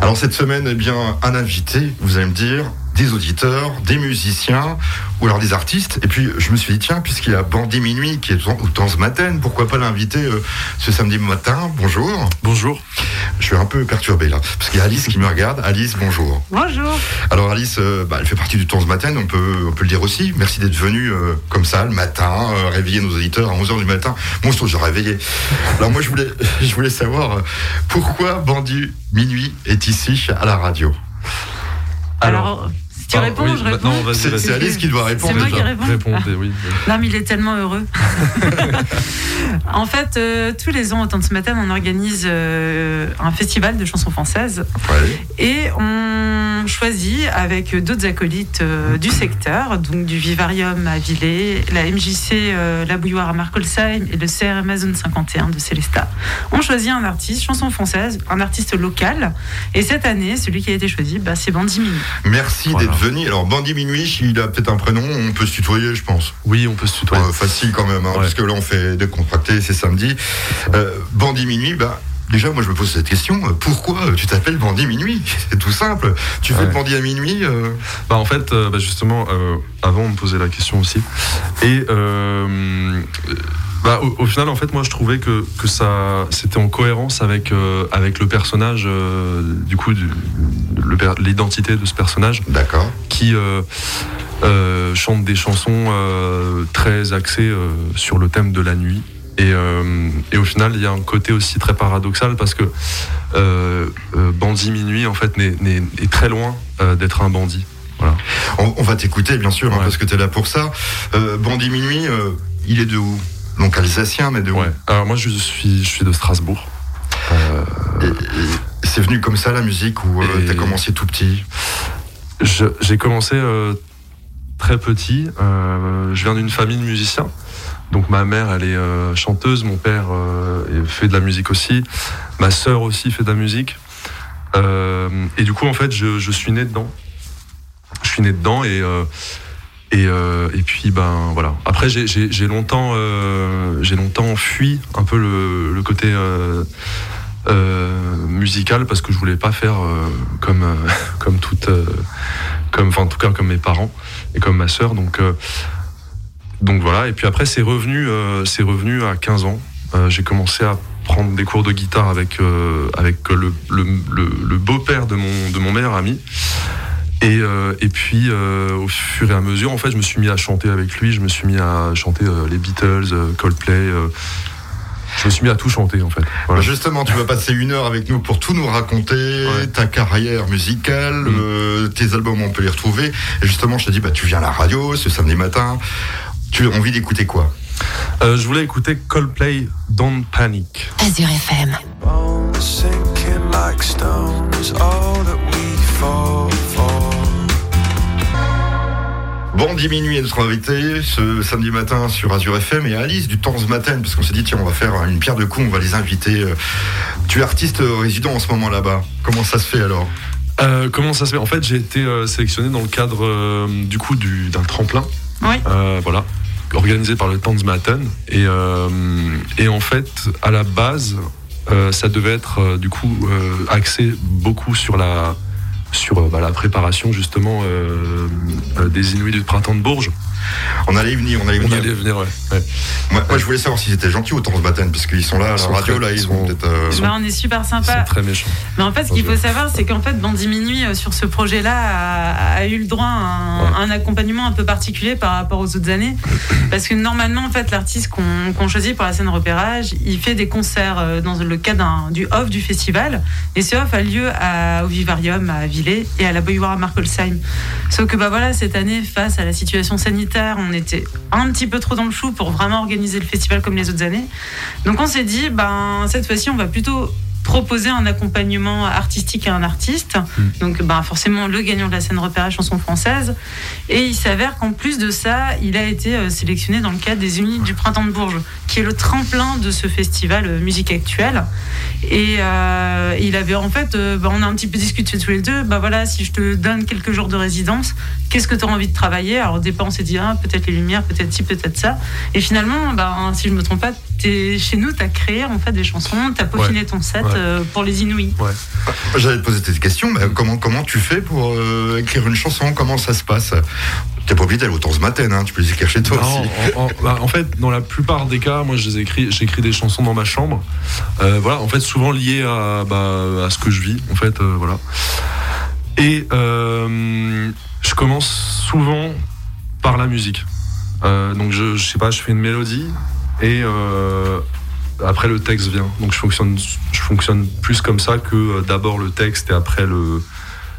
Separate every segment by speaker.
Speaker 1: Alors cette semaine, eh bien, un invité, vous allez me dire, des auditeurs, des musiciens ou alors des artistes. Et puis je me suis dit, tiens, puisqu'il y a Bandit Minuit qui est au temps ce matin, pourquoi pas l'inviter euh, ce samedi matin? Bonjour.
Speaker 2: Bonjour.
Speaker 1: Je suis un peu perturbé là, parce qu'il y a Alice qui me regarde. Alice, bonjour.
Speaker 3: Bonjour.
Speaker 1: Alors Alice, euh, bah, elle fait partie du temps ce matin, on peut, on peut le dire aussi. Merci d'être venue euh, comme ça le matin, réveiller nos auditeurs à 11h du matin. Moi, je suis réveillé. Alors moi, je voulais, je voulais savoir pourquoi Bandit Minuit est ici à la radio?
Speaker 3: Alors tu réponds, je réponds.
Speaker 1: C'est Alice qui doit répondre.
Speaker 3: C'est moi qui réponds.
Speaker 2: Répondez, oui,
Speaker 3: Non, mais il est tellement heureux. en fait, euh, tous les ans, au temps de ce matin, on organise euh, un festival de chansons françaises. Et on choisit avec d'autres acolytes euh, du secteur, donc du Vivarium à Villers, la MJC La Bouilloire à Markolsheim et le CRM Amazon 51 de Célesta. On choisit un artiste, chanson française, un artiste local. Et cette année, celui qui a été choisi, bah, c'est Bandy Mini.
Speaker 1: Merci d'être alors, Bandy Minuit, il a peut-être un prénom, on peut se tutoyer, je pense.
Speaker 2: Oui, on peut se tutoyer.
Speaker 1: facile quand même, hein, parce que là, on fait décontracté, c'est samedi. Euh, Bandit Minuit, bah. Déjà, moi, je me pose cette question. Pourquoi tu t'appelles Bandit Minuit? C'est tout simple. Tu fais le bandit à minuit euh?
Speaker 2: Bah, En fait, euh, bah, justement, avant, on me posait la question aussi. Et bah, au, final, en fait, moi, je trouvais que, que ça, c'était en cohérence avec, euh, avec le personnage, euh, du coup, l'identité de ce personnage.
Speaker 1: D'accord.
Speaker 2: Qui euh, chante des chansons très axées sur le thème de la nuit. Et, et, au final, il y a un côté aussi très paradoxal parce que Bandit Minuit, en fait, est, très loin d'être un bandit. Voilà.
Speaker 1: On, va t'écouter, bien sûr, hein, parce que tu es là pour ça. Bandit Minuit, il est de où? Donc alsacien, mais de
Speaker 2: ouais. Alors moi, je suis, je suis de Strasbourg.
Speaker 1: Euh, c'est venu comme ça la musique ou euh, t'as commencé tout petit?
Speaker 2: J'ai commencé euh, très petit. je viens d'une famille de musiciens. Donc ma mère, elle est chanteuse, mon père fait de la musique aussi, ma sœur aussi fait de la musique. et du coup, en fait, je, je, suis né dedans. Je suis né dedans et et, euh, et, puis ben voilà. Après j'ai longtemps euh, j'ai longtemps fui un peu le, le côté euh, euh musical parce que je voulais pas faire euh, comme comme toute comme enfin en tout cas comme mes parents et comme ma sœur donc donc voilà. Et puis après c'est revenu c'est revenu à 15 ans. j'ai commencé à prendre des cours de guitare avec avec le, le, le beau-père de mon de mon meilleur ami. Et, euh, et puis, euh, au fur et à mesure, en fait, je me suis mis à chanter avec lui. Je me suis mis à chanter euh, les Beatles, Coldplay. je me suis mis à tout chanter, en fait.
Speaker 1: Bah, justement, tu vas passer une heure avec nous pour tout nous raconter, ta carrière musicale, mm. tes albums, on peut les retrouver. Et justement, je te dis, bah, tu viens à la radio ce samedi matin. Tu as envie d'écouter quoi?
Speaker 2: Je voulais écouter Coldplay, Don't Panic.
Speaker 4: Azure FM.
Speaker 1: Bon, diminuer notre invité ce samedi matin sur Azure FM et Alice du temps ce matin, parce qu'on s'est dit, tiens, on va faire une pierre de coups, on va les inviter. Tu es artiste résident en ce moment là-bas. Comment ça se fait alors?
Speaker 2: Euh, Comment ça se fait? En fait, j'ai été euh, sélectionné dans le cadre euh, du coup d'un tremplin.
Speaker 3: Oui.
Speaker 2: voilà organisé par le temps Matin et, et en fait à la base ça devait être du coup axé beaucoup sur la sur euh, bah, la préparation justement euh, euh, des Inuits du printemps de Bourges.
Speaker 1: On allait y venir, on allait
Speaker 2: venir. On allait venir, ouais.
Speaker 1: Moi, je voulais savoir s'ils étaient gentils autant ce matin, parce qu'ils sont là à la radio, là, ils, sont peut-être.
Speaker 3: Bah, on est super sympa.
Speaker 2: Ils très méchants.
Speaker 3: Mais en fait, ce qu'il faut savoir, c'est qu'en fait, Bandit Minuit, sur ce projet-là, a, eu le droit à un, accompagnement un peu particulier par rapport aux autres années. Parce que normalement, en fait, l'artiste qu'on choisit pour la scène repérage, il fait des concerts dans le cadre du off du festival. Et ce off a lieu à, au Vivarium à Villers et à la Boyuara Markolsheim. Sauf que, bah voilà, cette année, face à la situation sanitaire, on était un petit peu trop dans le chou pour vraiment organiser le festival comme les autres années. Donc on s'est dit, ben, cette fois-ci, on va plutôt proposer un accompagnement artistique à un artiste. Hmm. Donc, ben, forcément, le gagnant de la scène repérage chanson française. Et il s'avère qu'en plus de ça, il a été euh, sélectionné dans le cadre des Unis du Printemps de Bourges, qui est le tremplin de ce festival euh, musique actuelle. Et euh, il avait en fait, ben, on a un petit peu discuté tous les deux. Ben voilà, si je te donne quelques jours de résidence, qu'est-ce que tu as envie de travailler? Alors au départ, on s'est dit, ah, peut-être les lumières, peut-être ci, peut-être ça. Et finalement, ben, si je me trompe pas, chez nous, tu as créé en fait des chansons, tu as peaufiné ton set pour les Inouïs.
Speaker 2: Ouais.
Speaker 1: J'allais te poser cette question, mais comment, comment tu fais pour écrire une chanson? Comment ça se passe? T'es pas obligé d'aller autant ce matin, hein, tu peux les écrire chez toi aussi.
Speaker 2: Bah, en, fait, dans la plupart des cas, moi j'écris, j'écris des chansons dans ma chambre. voilà, en fait, souvent liées à, bah, à ce que je vis, en fait, voilà. Et je commence souvent par la musique. Euh, donc je, je, sais pas, je fais une mélodie et euh, après le texte vient. Donc je fonctionne, je fonctionne plus comme ça que euh, d'abord le texte et après le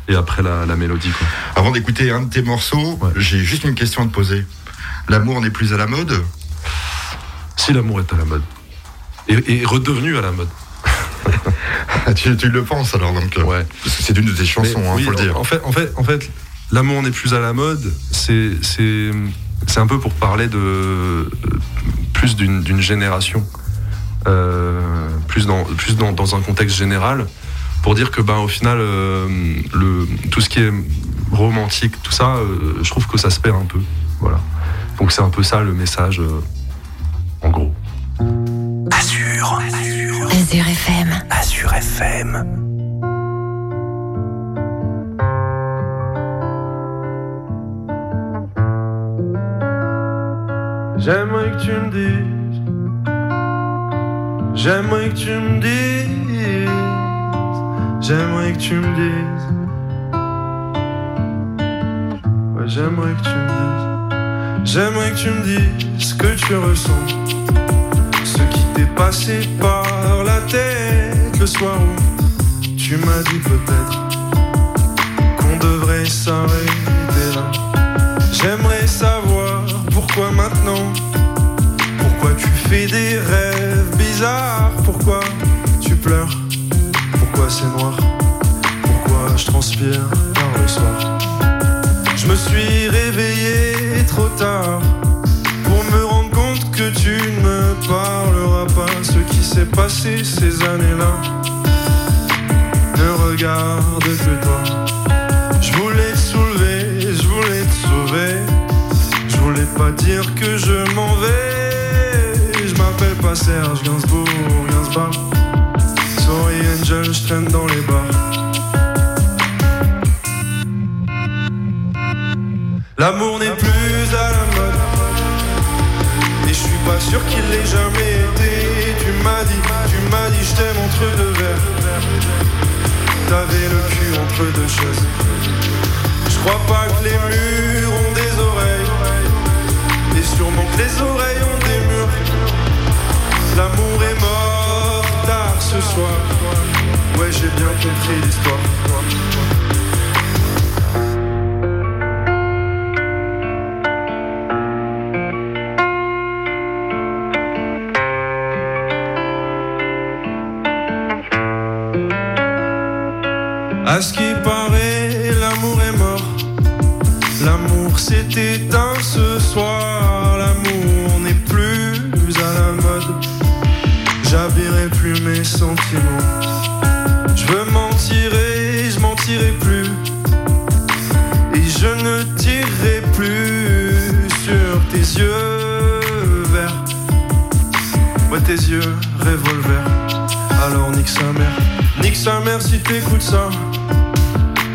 Speaker 2: et après la, mélodie.
Speaker 1: Avant d'écouter un de tes morceaux, j'ai juste une question à te poser. L'amour n'est plus à la mode?
Speaker 2: Si l'amour est à la mode et, redevenu à la mode.
Speaker 1: tu, le penses alors donc
Speaker 2: ouais.
Speaker 1: Parce que c'est une de tes chansons, il hein, faut le dire.
Speaker 2: En fait, en fait, en fait, l'amour n'est plus à la mode. C'est c'est un peu pour parler de plus d'une génération, euh, plus, dans, plus dans, dans, un contexte général, pour dire que ben, au final, euh, le, tout ce qui est romantique, tout ça, euh, je trouve que ça se perd un peu. Voilà. Donc c'est un peu ça le message, en gros.
Speaker 4: Azure. Azure FM. Azure FM.
Speaker 5: J'aimerais que tu me dises, j'aimerais que tu me dises, j'aimerais que tu me dises. J'aimerais que tu me dises, j'aimerais que tu me dises ce que tu ressens, ce qui t'est passé par la tête le soir où tu m'as dit peut-être qu'on devrait s'arrêter là. J'aimerais savoir pourquoi maintenant Pourquoi tu fais des rêves bizarres Pourquoi tu pleures Pourquoi c'est noir Pourquoi je transpire tard le soir Je me suis réveillé trop tard Pour me rendre compte que tu ne me parleras pas. Ce qui s'est passé ces années-là Ne regarde que toi. Je voulais pas dire que je m'en vais. Je m'appelle pas Serge Gainsbourg, Gainsbourg. Sorry Angel, je traîne dans les bars. L'amour n'est plus à la mode. Et je suis pas sûr qu'il l'ait jamais été. Tu m'as dit, tu m'as dit, je t'aime entre deux verres. T'avais le cul entre deux chaises. Je crois pas que les murs ont des oreilles. Et sûrement que les oreilles ont des murs. L'amour est mort tard ce soir. Ouais, j'ai bien compris l'histoire. À ce qui paraît, L'amour s'est éteint ce soir, l'amour n'est plus à la mode. J'habillerai plus mes sentiments. Je veux mentirer, je mentirai plus. Et je ne tirerai plus sur tes yeux verts. Ouais, tes yeux revolver. Alors nique sa mère, nique sa mère si t'écoutes ça.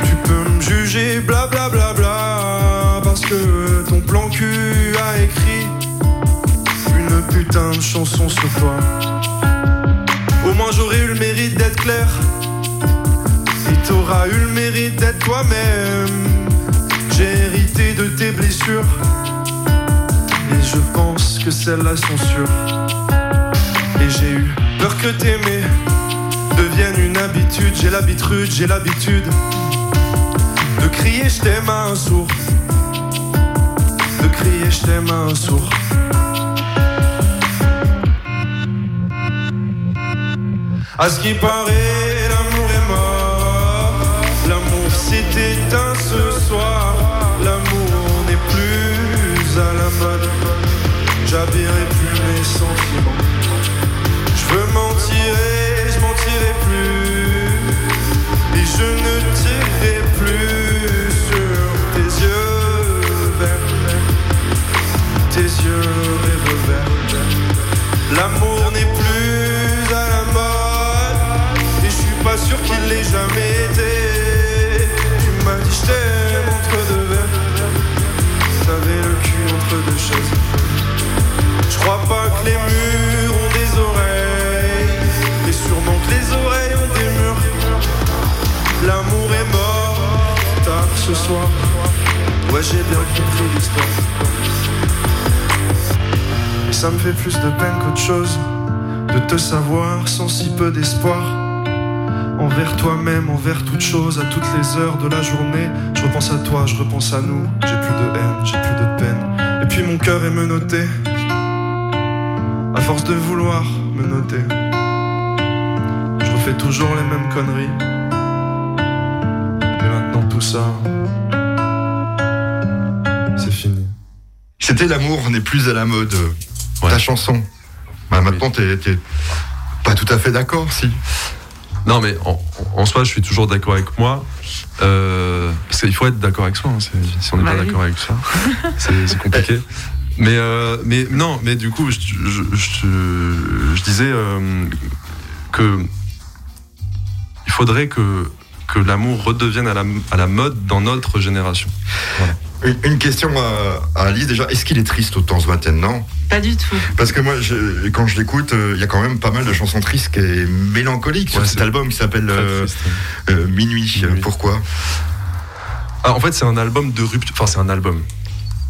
Speaker 5: Tu peux me juger, blablabla. Bla, bla, bla, que ton plan cul a écrit une putain de chanson sur toi. Au moins j'aurais eu le mérite d'être clair. Et t'auras eu le mérite d'être toi-même. J'ai hérité de tes blessures. Et je pense que celles-là sont sûres. Et j'ai eu peur que t'aimer devienne une habitude. J'ai l'habitude, j'ai l'habitude de crier je t'aime à un sourd. Crier je t'aime un sourd. À ce qui paraît, l'amour est mort. L'amour s'est éteint ce soir. L'amour n'est plus à la mode. J'habillerai tes yeux revolver. L'amour n'est plus à la mode, et je suis pas sûr qu'il l'ait jamais été. Tu m'as dit je t'aime entre deux verres, savais le cul entre deux chaises. Je crois pas que les murs ont des oreilles, et sûrement que les oreilles ont des murs. L'amour est mort tard ce soir. Ouais, j'ai bien compris l'histoire. Ça me fait plus de peine qu'autre chose de te savoir sans si peu d'espoir. Envers toi-même, envers toute chose, à toutes les heures de la journée. Je repense à toi, je repense à nous. J'ai plus de haine, j'ai plus de peine. Et puis mon cœur est menotté. À force de vouloir me noter. Je refais toujours les mêmes conneries. Mais maintenant tout ça, c'est fini.
Speaker 1: C'était l'amour n'est plus à la mode. Ta chanson. Bah, maintenant, t'es t'es pas tout à fait d'accord, si.
Speaker 2: Non, mais en, en soi, je suis toujours d'accord avec moi. Euh, parce qu'il faut être d'accord avec soi. hein, c'est- si on n'est
Speaker 3: Bah
Speaker 2: pas
Speaker 3: oui.
Speaker 2: d'accord avec soi, c'est compliqué. Mais, euh, mais non, mais du coup, je, je- je- je disais euh, que il faudrait que, que l'amour redevienne à la, à la mode dans notre génération.
Speaker 1: Une, une question à, à Alice, déjà. Est-ce qu'il est triste autant ce matin, non?
Speaker 3: Pas du tout.
Speaker 1: Parce que moi, je- quand je l'écoute, euh, il y a quand même pas mal de chansons tristes et mélancoliques sur
Speaker 2: Ouais,
Speaker 1: cet
Speaker 2: c'est
Speaker 1: album qui s'appelle euh,
Speaker 2: triste.
Speaker 1: euh, Minuit.
Speaker 2: Minuit.
Speaker 1: Pourquoi?
Speaker 2: Ah, en fait, c'est un album de rupture. Enfin, c'est un album.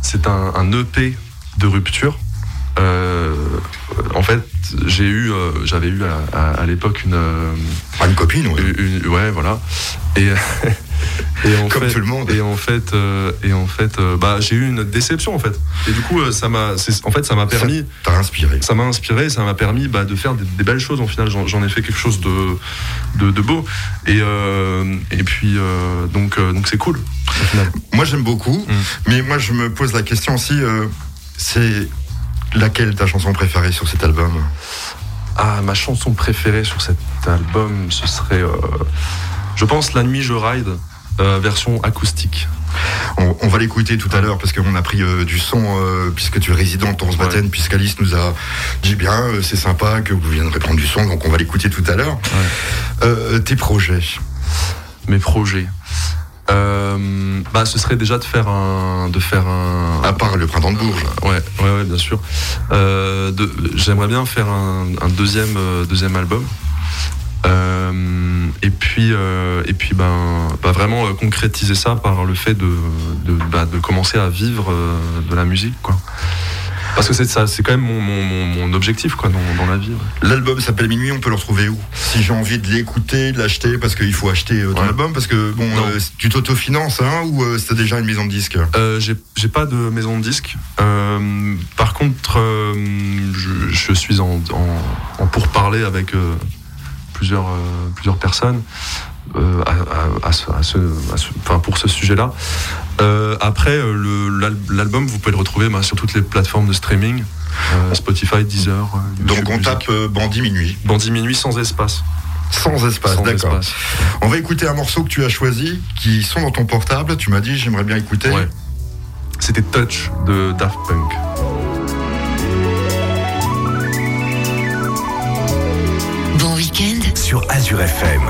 Speaker 2: C'est un, un EP de rupture. Euh, en fait, j'ai eu, euh, j'avais eu à, à- à l'époque une, euh,
Speaker 1: Ah, Une copine,
Speaker 2: une- une- ouais, voilà. Et, et en
Speaker 1: Comme
Speaker 2: fait,
Speaker 1: tout le monde.
Speaker 2: Et en fait, euh, et en fait, euh, bah, j'ai eu une déception en fait. Et du coup, euh, ça m'a, en fait, ça m'a permis.
Speaker 1: T'as inspiré.
Speaker 2: Ça m'a inspiré, ça m'a permis bah, de faire des, des belles choses. Au final, j'en ai fait quelque chose de, de, de beau. Et, et puis, donc, donc c'est cool.
Speaker 1: Moi, j'aime beaucoup,
Speaker 2: Mm.
Speaker 1: mais moi, je me pose la question aussi c'est laquelle ta chanson préférée sur cet album?
Speaker 2: Ah, ma chanson préférée sur cet album, ce serait, euh, je pense, La nuit je ride, euh, version acoustique.
Speaker 1: on, on va l'écouter tout à l'heure parce qu'on a pris euh, du son euh, puisque tu es résident de Torsbaten, puisqu'Alice nous a dit bien euh, c'est sympa que vous viendrez prendre du son, donc on va l'écouter tout à l'heure. Tes projets
Speaker 2: Mes projets. Bah, ce serait déjà de faire un, de faire un.
Speaker 1: À part le printemps de Bourges.
Speaker 2: Ouais, ouais, ouais, bien sûr. J'aimerais bien faire un, un deuxième, deuxième album. Euh, et puis, euh, et puis ben, bah, vraiment euh, concrétiser ça par le fait de, de, de commencer à vivre de la musique, quoi. Parce que c'est ça, c'est quand même mon, mon, mon- mon objectif, quoi, dans, dans la vie. ouais.
Speaker 1: L'album s'appelle Minuit, on peut le retrouver où? Si j'ai envie de l'écouter, de l'acheter, parce qu'il faut acheter euh, ton
Speaker 2: Ouais.
Speaker 1: album, parce que bon, euh, tu t'autofinances hein, ou euh, c'est déjà une maison de disques
Speaker 2: Euh, j'ai j'ai pas de maison de disque. Par contre, je, je suis en, en, en pourparler avec plusieurs, euh, plusieurs personnes euh, à, à- à ce- à ce- à ce- enfin, pour ce sujet-là. Euh, après, l'album, vous pouvez le retrouver bah, sur toutes les plateformes de streaming Spotify, Deezer.
Speaker 1: Donc on tape Bandit Minuit,
Speaker 2: Bandit Minuit sans espace.
Speaker 1: sans espace,
Speaker 2: Sans
Speaker 1: d'accord.
Speaker 2: espace.
Speaker 1: On va écouter un morceau que tu as choisi, qui sont dans ton portable. Tu m'as dit j'aimerais bien écouter.
Speaker 2: Ouais. C'était Touch de Daft Punk.
Speaker 6: Sur Azure FM.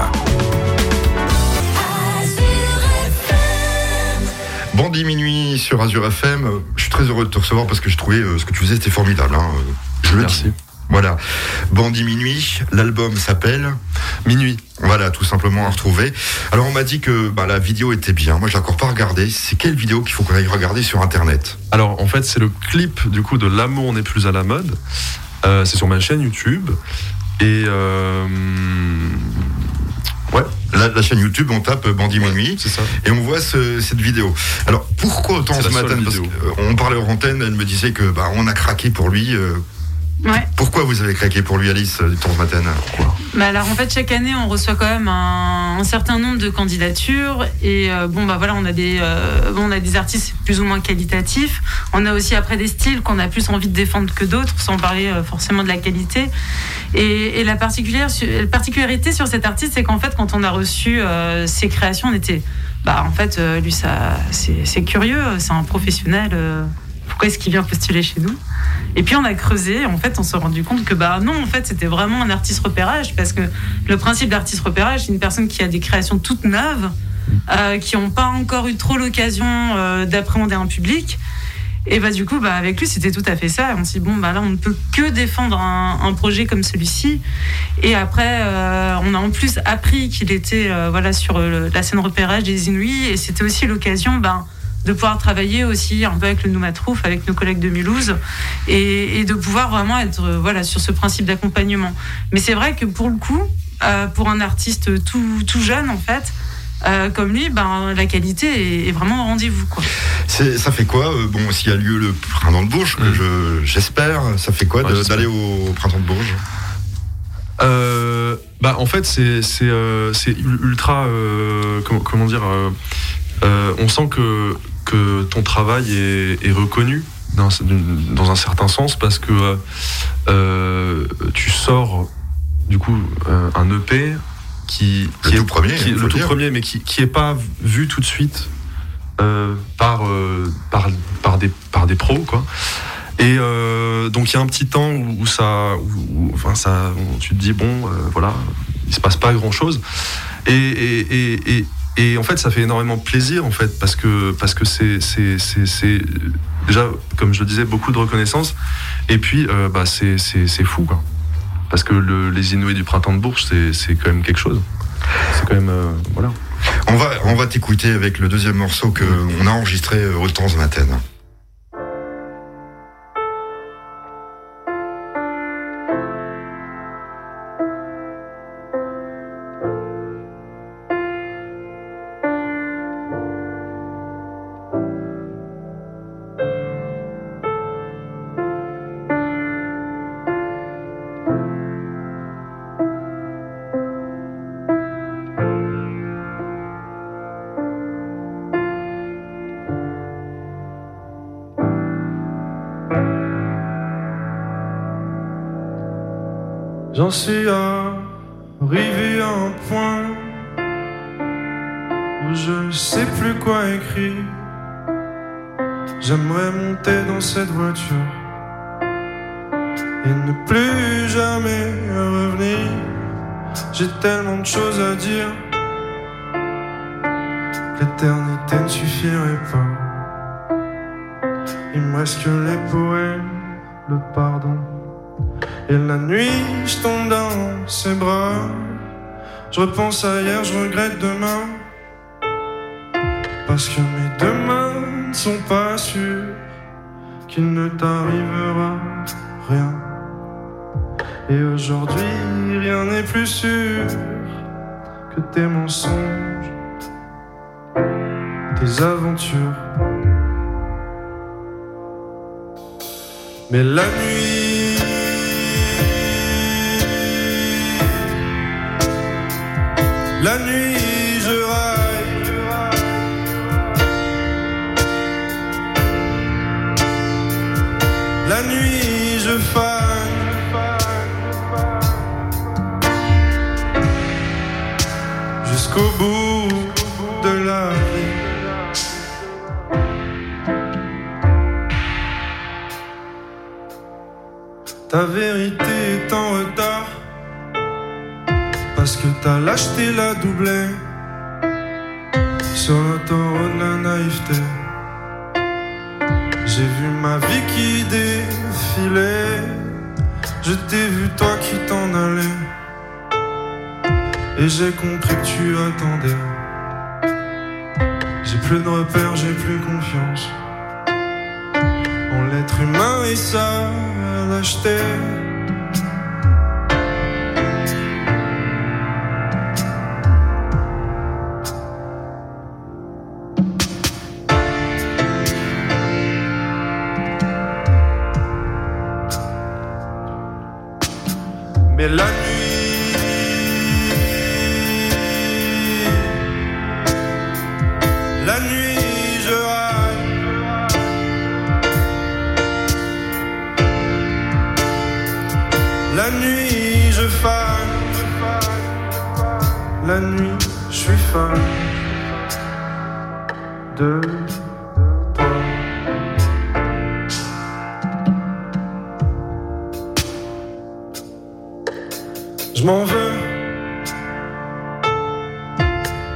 Speaker 1: Bandit Minuit sur Azure FM. Je suis très heureux de te recevoir parce que je trouvais euh, ce que tu faisais c'était formidable. hein. Je le
Speaker 2: Merci.
Speaker 1: dis. Voilà. Bandit Minuit, l'album s'appelle.
Speaker 2: Minuit.
Speaker 1: Voilà, tout simplement à retrouver. Alors on m'a dit que bah, la vidéo était bien. Moi, je l'ai encore pas regardée. C'est quelle vidéo qu'il faut qu'on aille regarder sur Internet?
Speaker 2: Alors en fait c'est le clip du coup de L'amour n'est plus à la mode. Euh, c'est sur ma chaîne YouTube. Et euh, ouais,
Speaker 1: la, la chaîne YouTube, on tape Bandit Minuit
Speaker 2: c'est ça.
Speaker 1: et on voit ce- cette vidéo. Alors pourquoi autant ce matin? Parce que, euh, On parlait hors antenne, elle me disait que bah, on a craqué pour lui.
Speaker 3: Ouais.
Speaker 1: pourquoi vous avez craqué pour lui, Alice, euh, du temps matin
Speaker 3: Bah alors en fait chaque année on reçoit quand même un, un certain nombre de candidatures et euh, bon bah voilà on a des euh, on a des artistes plus ou moins qualitatifs. On a aussi après des styles qu'on a plus envie de défendre que d'autres sans parler euh, forcément de la qualité. Et, et la particulière la particularité sur cet artiste c'est qu'en fait quand on a reçu ses créations on était bah en fait lui ça c'est curieux c'est un professionnel pourquoi est-ce qu'il vient postuler chez nous? Et puis on a creusé, en fait on s'est rendu compte que bah non, en fait c'était vraiment un artiste repérage parce que le principe d'artiste repérage, c'est une personne qui a des créations toutes neuves, euh, qui n'ont pas encore eu trop l'occasion euh, d'appréhender un public. Et bah du coup, bah avec lui, c'était tout à fait ça. on s'est dit bon, bah là, on ne peut que défendre un, projet comme celui-ci. Et après, euh, on a en plus appris qu'il était voilà sur la scène repérage des Inuits, et c'était aussi l'occasion, bah, de pouvoir travailler aussi un peu avec le Noumatrouf, avec nos collègues de Mulhouse, et, de pouvoir vraiment être euh, voilà sur ce principe d'accompagnement. Mais c'est vrai que pour le coup, pour un artiste tout, tout jeune en fait, euh, comme lui, ben, la qualité est, vraiment au rendez-vous. Quoi.
Speaker 1: Ça fait quoi euh, Bon, s'il y a lieu le printemps de Bourges, mm. j'espère, ça fait quoi d'aller au, printemps de Bourges?
Speaker 2: Euh, bah, en fait, c'est ultra. comment, dire On sent que, que ton travail est, reconnu dans, dans, un certain sens parce que tu sors du coup un EP qui,
Speaker 1: le
Speaker 2: est
Speaker 1: tout premier,
Speaker 2: le tout premier, mais qui qui est pas vu tout de suite euh, par, euh, par par des par des pros quoi. Et euh, donc il y a un petit temps où, ça, enfin ça, tu te dis bon, voilà, il se passe pas grand chose. Et, et, et, et, en fait, ça fait énormément plaisir en fait parce que parce que c'est c'est déjà comme je le disais beaucoup de reconnaissance. Et puis bah c'est fou quoi. Parce que les Inouïs du printemps de Bourges, c'est quand même quelque chose. C'est quand même. Euh, voilà.
Speaker 1: On va, on va t'écouter avec le deuxième morceau qu'on a enregistré euh, au temps de matin.
Speaker 5: Je sais plus quoi écrire. J'aimerais monter dans cette voiture et ne plus jamais revenir. J'ai tellement de choses à dire. L'éternité ne suffirait pas. Il me reste que les poèmes, le pardon. Et la nuit, je tombe dans ses bras. Je repense à hier, je regrette demain. Parce que mes demain ne sont pas sûrs qu'il ne t'arrivera rien. Et aujourd'hui, rien n'est plus sûr que tes mensonges, tes aventures. Mais la nuit, La nuit, Jusqu'au bout de la vie. Ta vérité est en retard parce que t'as lâché la doublée sur le taureau de la naïveté. J'ai vu ma vie qui je t'ai vu toi qui t'en allais, et j'ai compris que tu attendais. J'ai plus de repères, j'ai plus confiance en l'être humain et sa lâcheté. la La nuit, je suis fan de Je m'en veux.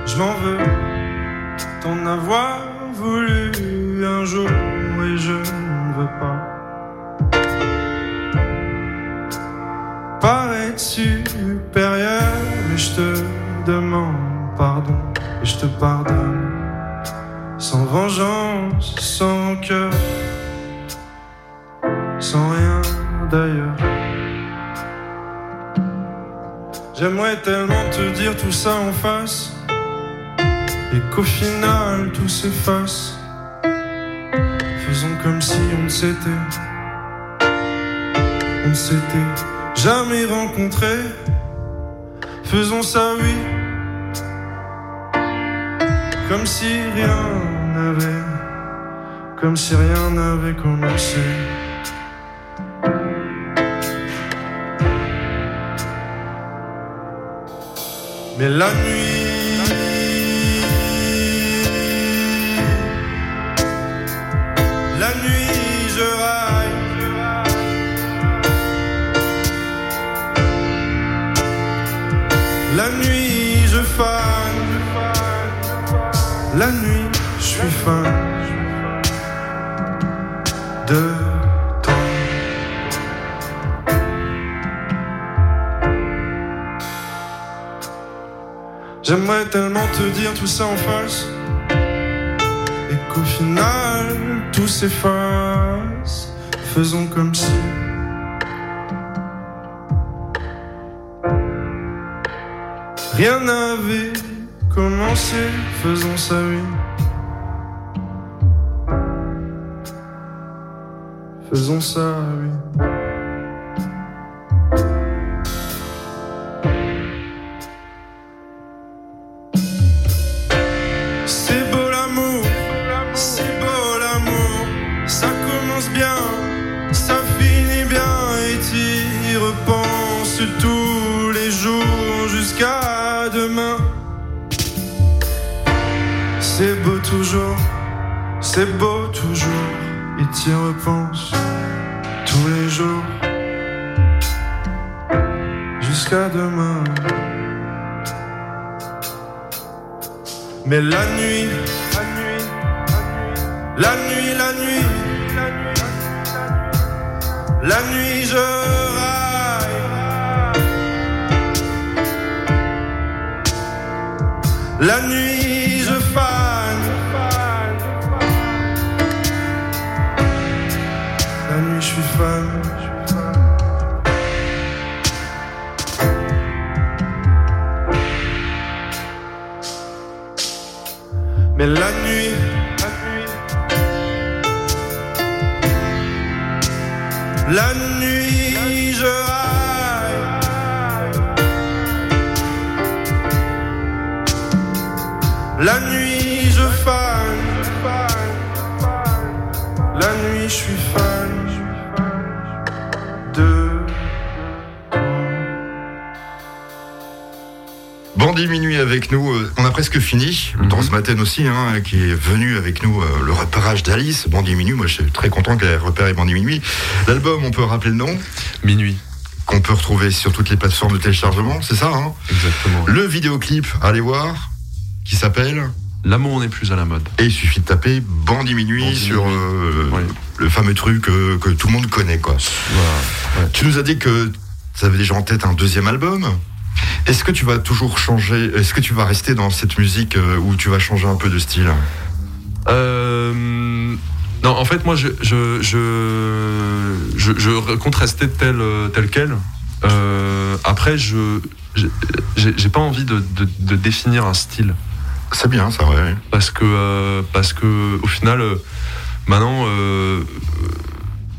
Speaker 5: Je m'en veux. T'en avoir demande pardon et je te pardonne sans vengeance, sans cœur, sans rien d'ailleurs. J'aimerais tellement te dire tout ça en face et qu'au final tout s'efface. Faisons comme si on ne s'était, on ne s'était jamais rencontrés. Faisons ça, oui, comme si rien n'avait, comme si rien n'avait commencé. Mais la nuit, suis fan de toi. J'aimerais tellement te dire tout ça en face et qu'au final tout s'efface. Faisons comme si. Rien n'avait commencé, faisons ça oui. Faisons ça oui. C'est beau l'amour, c'est beau l'amour, ça commence bien, ça finit bien et t'y repenses tous les jours jusqu'à demain. C'est beau toujours, c'est beau toujours t'y repenses tous les jours jusqu'à demain. Mais la nuit, la nuit, la nuit, la nuit, la nuit, je raille. La nuit, Mais la nuit, la nuit, je raille. La nuit, je fan. La nuit, je suis fan
Speaker 1: Bandit Minuit avec nous, euh, on a presque fini.
Speaker 2: Mhm.
Speaker 1: Dans ce matin aussi, hein, qui est venu avec nous, euh, le repérage d'Alice, Bandit Minuit. Moi, je suis très content qu'elle ait repéré Bandit Minuit. L'album, on peut rappeler le nom,
Speaker 2: Minuit,
Speaker 1: qu'on peut retrouver sur toutes les plateformes de téléchargement, c'est ça hein?
Speaker 2: Exactement.
Speaker 1: Le vidéoclip, allez voir, qui s'appelle
Speaker 2: L'amour n'est plus à la mode.
Speaker 1: Et il suffit de taper Bandit Minuit
Speaker 2: Bandit
Speaker 1: sur euh,
Speaker 2: Oui.
Speaker 1: le fameux truc euh, que tout le monde connaît. quoi.
Speaker 2: Voilà. ouais.
Speaker 1: Tu nous as dit que tu avais déjà en tête un deuxième album. Est-ce que tu vas toujours changer Est-ce que tu vas rester dans cette musique euh, ou tu vas changer un peu de style?
Speaker 2: Euh, non, en fait, moi, je, je, je, je, je compte rester tel, euh, tel quel. Euh, après, je j'ai- pas envie de, de- de définir un style
Speaker 1: C'est bien, ça, ouais.
Speaker 2: parce que euh, parce que au final, maintenant,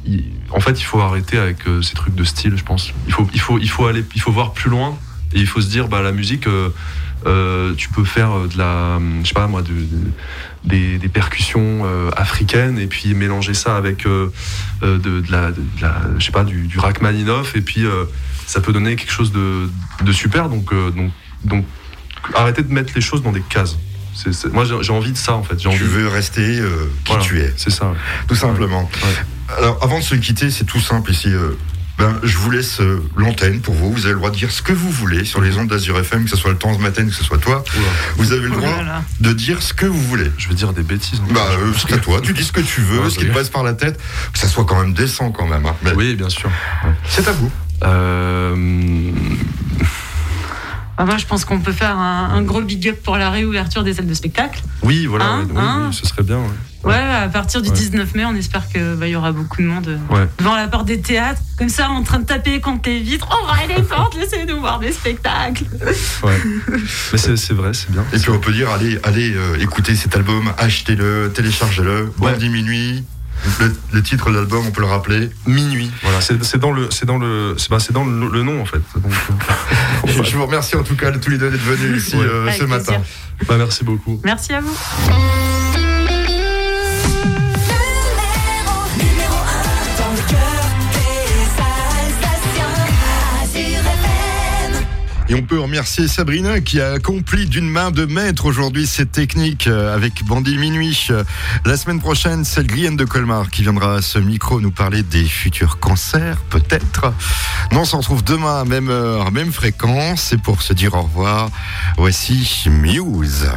Speaker 2: il- en fait, il faut arrêter avec ces trucs de style. Je pense. Il faut il faut il faut aller il faut voir plus loin et il faut se dire bah la musique. euh, euh, tu peux faire de la, je sais pas moi, de, de- des, des percussions euh, africaines et puis mélanger ça avec euh, euh, de, de la, je sais pas, du, du Rachmaninoff et puis euh, ça peut donner quelque chose de, super. Donc, euh, donc, donc, arrêtez de mettre les choses dans des cases. Moi, j'ai envie de ça en fait.
Speaker 1: Tu
Speaker 2: envie.
Speaker 1: veux rester euh, qui
Speaker 2: Voilà,
Speaker 1: tu es,
Speaker 2: C'est ça.
Speaker 1: tout simplement.
Speaker 2: Ouais.
Speaker 1: Alors, avant de se quitter, c'est tout simple ici. Ben, je vous laisse euh, l'antenne pour vous. Vous avez le droit de dire ce que vous voulez sur les ondes d'Azur FM, que ce soit le temps ce matin, que ce soit toi.
Speaker 2: Oula,
Speaker 1: Vous avez le
Speaker 3: Oh
Speaker 1: droit
Speaker 3: là là.
Speaker 1: de dire ce que vous voulez.
Speaker 2: je vais dire des bêtises. hein.
Speaker 1: Bah, euh, c'est à toi. Tu dis ce que tu veux,
Speaker 2: Ouais,
Speaker 1: ce qui te passe par la tête, que ça soit quand même décent quand même. hein. Mais
Speaker 2: Oui, bien sûr.
Speaker 1: C'est à vous.
Speaker 2: Euh,
Speaker 3: Ah, moi, je pense qu'on peut faire un, un gros big up pour la réouverture des salles de spectacle.
Speaker 2: oui, voilà.
Speaker 3: Hein,
Speaker 2: oui,
Speaker 3: hein.
Speaker 2: oui, ce serait bien. ouais.
Speaker 3: Ouais, à partir du
Speaker 2: Ouais.
Speaker 3: 19 mai, on espère qu'il bah, y aura beaucoup de monde euh,
Speaker 2: Ouais.
Speaker 3: devant la porte des théâtres, comme ça, en train de taper contre les vitres. Ouvrez les portes, laissez-nous voir des spectacles.
Speaker 2: Ouais. Mais c'est vrai, c'est bien.
Speaker 1: Et puis on peut dire, allez, allez euh, écoutez cet album, achetez-le, téléchargez-le.
Speaker 2: Ouais.
Speaker 1: Bandit Minuit. Le, le titre de l'album, on peut le rappeler.
Speaker 2: Minuit. Voilà, c'est dans le, c'est dans le, c'est bah, c'est dans le, le nom en fait. Donc, euh,
Speaker 1: Je vous remercie en tout cas tous les deux d'être venus ici
Speaker 2: Ouais.
Speaker 1: euh, ce matin.
Speaker 2: bah, merci beaucoup.
Speaker 3: Merci à vous.
Speaker 1: Et on peut remercier Sabrina qui a accompli d'une main de maître aujourd'hui cette technique euh, avec Bandit Minuit. Euh, La semaine prochaine, c'est le Guyane de Colmar qui viendra à ce micro nous parler des futurs cancers, peut-être. Nous, on se retrouve demain à même heure, même fréquence. Et pour se dire au revoir, voici Muse.